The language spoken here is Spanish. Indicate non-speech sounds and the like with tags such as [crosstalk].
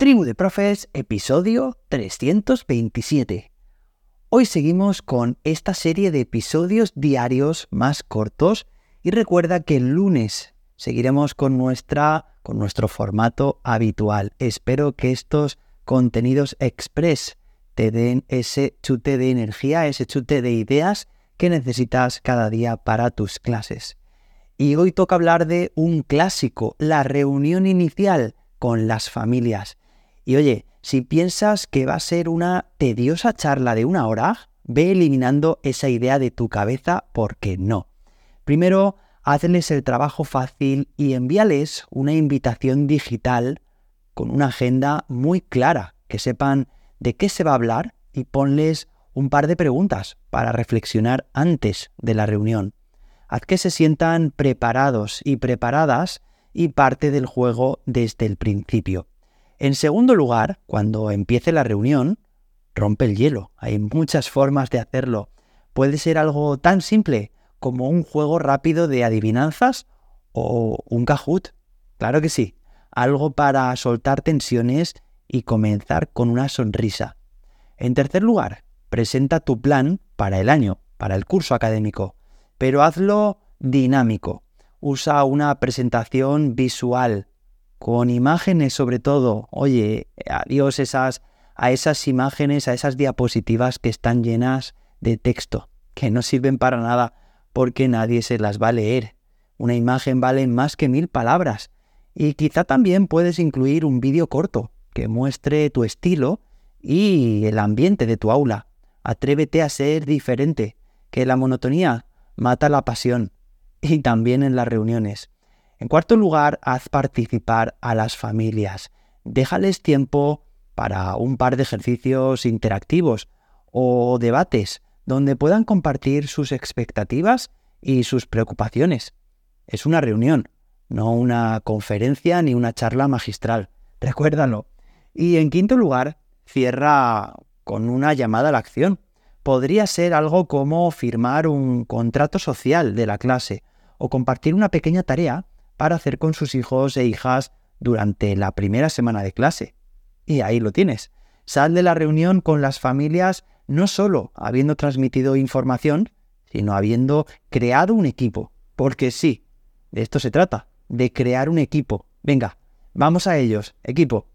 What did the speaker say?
Tribu de Profes, episodio 327. Hoy seguimos con esta serie de episodios diarios más cortos y recuerda que el lunes seguiremos con, nuestra, con nuestro formato habitual. Espero que estos contenidos express te den ese chute de energía, ese chute de ideas que necesitas cada día para tus clases. Y hoy toca hablar de un clásico, la reunión inicial con las familias. Y oye, si piensas que va a ser una tediosa charla de una hora, ve eliminando esa idea de tu cabeza porque no. Primero, hazles el trabajo fácil y envíales una invitación digital con una agenda muy clara, que sepan de qué se va a hablar y ponles un par de preguntas para reflexionar antes de la reunión. Haz que se sientan preparados y preparadas y parte del juego desde el principio. En segundo lugar, cuando empiece la reunión, rompe el hielo. Hay muchas formas de hacerlo. Puede ser algo tan simple como un juego rápido de adivinanzas o un Kahoot. Claro que sí, algo para soltar tensiones y comenzar con una sonrisa. En tercer lugar, presenta tu plan para el año, para el curso académico, pero hazlo dinámico. Usa una presentación visual, con imágenes sobre todo. Oye, adiós esas, a esas imágenes, a esas diapositivas que están llenas de texto, que no sirven para nada porque nadie se las va a leer. Una imagen vale más que mil palabras. Y quizá también puedes incluir un vídeo corto que muestre tu estilo y el ambiente de tu aula. Atrévete a ser diferente, que la monotonía mata la pasión. Y también en las reuniones. En cuarto lugar, haz participar a las familias. Déjales tiempo para un par de ejercicios interactivos o debates donde puedan compartir sus expectativas y sus preocupaciones. Es una reunión, no una conferencia ni una charla magistral. [laughs] Recuérdalo. Y en quinto lugar, cierra con una llamada a la acción. Podría ser algo como firmar un contrato social de la clase o compartir una pequeña tarea para hacer con sus hijos e hijas durante la primera semana de clase. Y ahí lo tienes. Sal de la reunión con las familias no solo habiendo transmitido información, sino habiendo creado un equipo. Porque sí, de esto se trata, de crear un equipo. Venga, vamos a ellos, equipo.